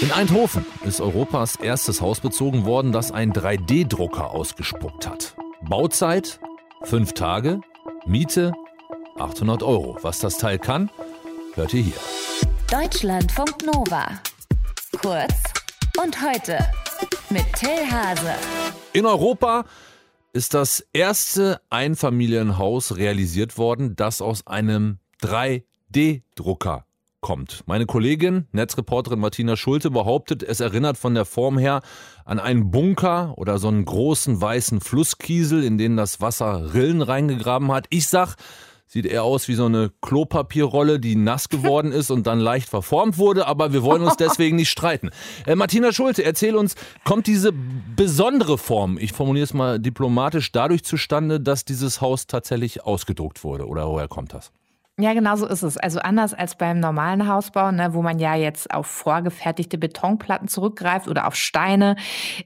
In Eindhoven ist Europas erstes Haus bezogen worden, das ein 3D-Drucker ausgespuckt hat. Bauzeit fünf Tage, Miete 800 Euro. Was das Teil kann, hört ihr hier. Deutschlandfunk Nova. Kurz und heute mit Till Hase. In Europa ist das erste Einfamilienhaus realisiert worden, das aus einem 3D-Drucker kommt. Meine Kollegin, Netzreporterin Martina Schulte, behauptet, es erinnert von der Form her an einen Bunker oder so einen großen weißen Flusskiesel, in den das Wasser Rillen reingegraben hat. Ich sag, sieht eher aus wie so eine Klopapierrolle, die nass geworden ist und dann leicht verformt wurde, aber wir wollen uns deswegen nicht streiten. Äh, Martina Schulte, erzähl uns, kommt diese besondere Form, ich formuliere es mal diplomatisch, dadurch zustande, dass dieses Haus tatsächlich ausgedruckt wurde oder woher kommt das? Ja, genau so ist es. Also anders als beim normalen Hausbau, ne, wo man ja jetzt auf vorgefertigte Betonplatten zurückgreift oder auf Steine,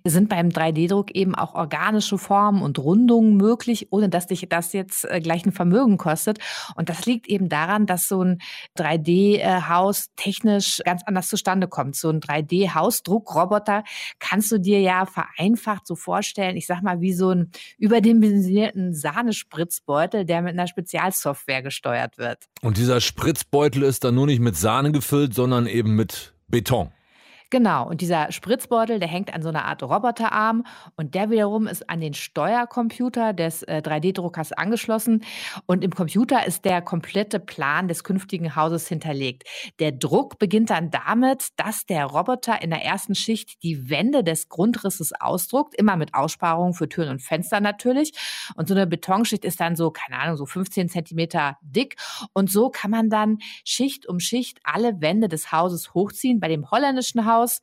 sind beim 3D-Druck eben auch organische Formen und Rundungen möglich, ohne dass dich das jetzt äh, gleich ein Vermögen kostet. Und das liegt eben daran, dass so ein 3D-Haus technisch ganz anders zustande kommt. So ein 3D-Hausdruckroboter kannst du dir ja vereinfacht so vorstellen, ich sag mal, wie so ein überdimensionierten Sahnespritzbeutel, der mit einer Spezialsoftware gesteuert wird. Und dieser Spritzbeutel ist dann nur nicht mit Sahne gefüllt, sondern eben mit Beton. Genau, und dieser Spritzbeutel, der hängt an so einer Art Roboterarm und der wiederum ist an den Steuercomputer des äh, 3D-Druckers angeschlossen und im Computer ist der komplette Plan des künftigen Hauses hinterlegt. Der Druck beginnt dann damit, dass der Roboter in der ersten Schicht die Wände des Grundrisses ausdruckt, immer mit Aussparungen für Türen und Fenster natürlich. Und so eine Betonschicht ist dann so, keine Ahnung, so 15 Zentimeter dick und so kann man dann Schicht um Schicht alle Wände des Hauses hochziehen. Bei dem holländischen Haus aus,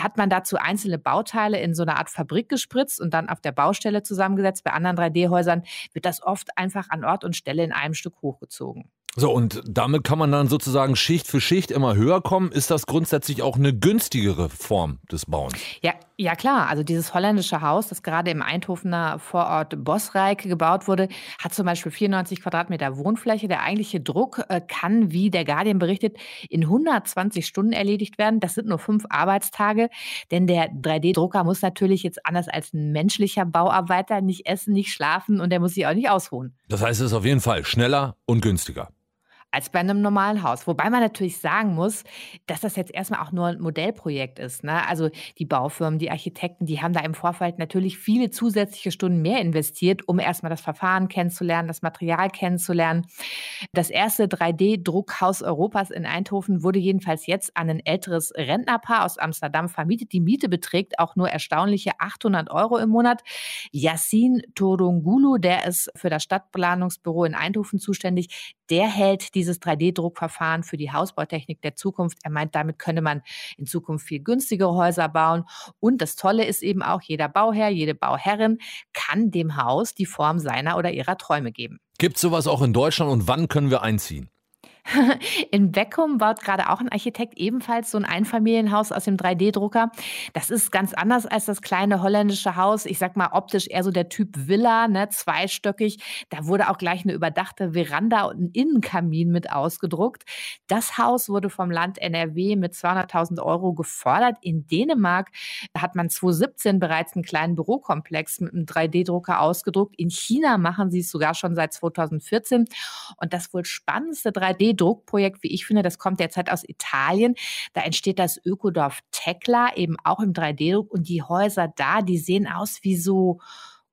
hat man dazu einzelne Bauteile in so eine Art Fabrik gespritzt und dann auf der Baustelle zusammengesetzt. Bei anderen 3D-Häusern wird das oft einfach an Ort und Stelle in einem Stück hochgezogen. So, und damit kann man dann sozusagen Schicht für Schicht immer höher kommen. Ist das grundsätzlich auch eine günstigere Form des Bauens? Ja, ja klar. Also dieses holländische Haus, das gerade im Eindhovener Vorort Bosrijk gebaut wurde, hat zum Beispiel 94 Quadratmeter Wohnfläche. Der eigentliche Druck äh, kann, wie der Guardian berichtet, in 120 Stunden erledigt werden. Das sind nur fünf Arbeitstage, denn der 3D-Drucker muss natürlich jetzt anders als ein menschlicher Bauarbeiter nicht essen, nicht schlafen und der muss sich auch nicht ausruhen. Das heißt, es ist auf jeden Fall schneller und günstiger als bei einem normalen Haus. Wobei man natürlich sagen muss, dass das jetzt erstmal auch nur ein Modellprojekt ist. Ne? Also die Baufirmen, die Architekten, die haben da im Vorfeld natürlich viele zusätzliche Stunden mehr investiert, um erstmal das Verfahren kennenzulernen, das Material kennenzulernen. Das erste 3D-Druckhaus Europas in Eindhoven wurde jedenfalls jetzt an ein älteres Rentnerpaar aus Amsterdam vermietet. Die Miete beträgt auch nur erstaunliche 800 Euro im Monat. Yassin Todongulu, der ist für das Stadtplanungsbüro in Eindhoven zuständig, der hält dieses 3D-Druckverfahren für die Hausbautechnik der Zukunft. Er meint, damit könne man in Zukunft viel günstigere Häuser bauen. Und das Tolle ist eben auch, jeder Bauherr, jede Bauherrin kann dem Haus die Form seiner oder ihrer Träume geben. Gibt es sowas auch in Deutschland und wann können wir einziehen? In Beckum baut gerade auch ein Architekt ebenfalls so ein Einfamilienhaus aus dem 3D-Drucker. Das ist ganz anders als das kleine holländische Haus. Ich sag mal optisch eher so der Typ Villa, ne, zweistöckig. Da wurde auch gleich eine überdachte Veranda und ein Innenkamin mit ausgedruckt. Das Haus wurde vom Land NRW mit 200.000 Euro gefordert. In Dänemark hat man 2017 bereits einen kleinen Bürokomplex mit einem 3D-Drucker ausgedruckt. In China machen sie es sogar schon seit 2014. Und das wohl spannendste 3D 3D-Druckprojekt, wie ich finde, das kommt derzeit aus Italien. Da entsteht das Ökodorf Tekla eben auch im 3D-Druck und die Häuser da, die sehen aus wie so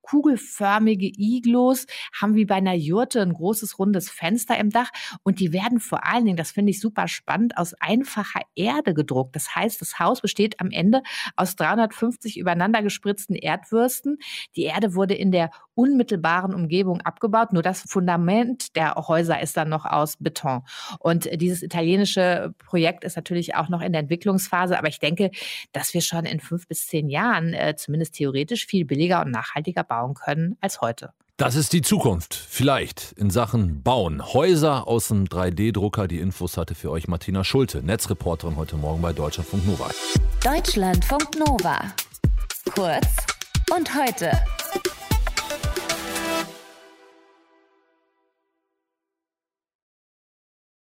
kugelförmige Iglos, haben wie bei einer Jurte ein großes rundes Fenster im Dach und die werden vor allen Dingen, das finde ich super spannend, aus einfacher Erde gedruckt. Das heißt, das Haus besteht am Ende aus 350 übereinander gespritzten Erdwürsten. Die Erde wurde in der unmittelbaren Umgebung abgebaut, nur das Fundament der Häuser ist dann noch aus Beton. Und dieses italienische Projekt ist natürlich auch noch in der Entwicklungsphase, aber ich denke, dass wir schon in fünf bis zehn Jahren äh, zumindest theoretisch viel billiger und nachhaltiger bauen bauen können als heute. Das ist die Zukunft. Vielleicht in Sachen Bauen. Häuser aus dem 3D-Drucker. Die Infos hatte für euch Martina Schulte, Netzreporterin heute Morgen bei Deutschlandfunk Nova. Deutschlandfunk Nova. Kurz und heute.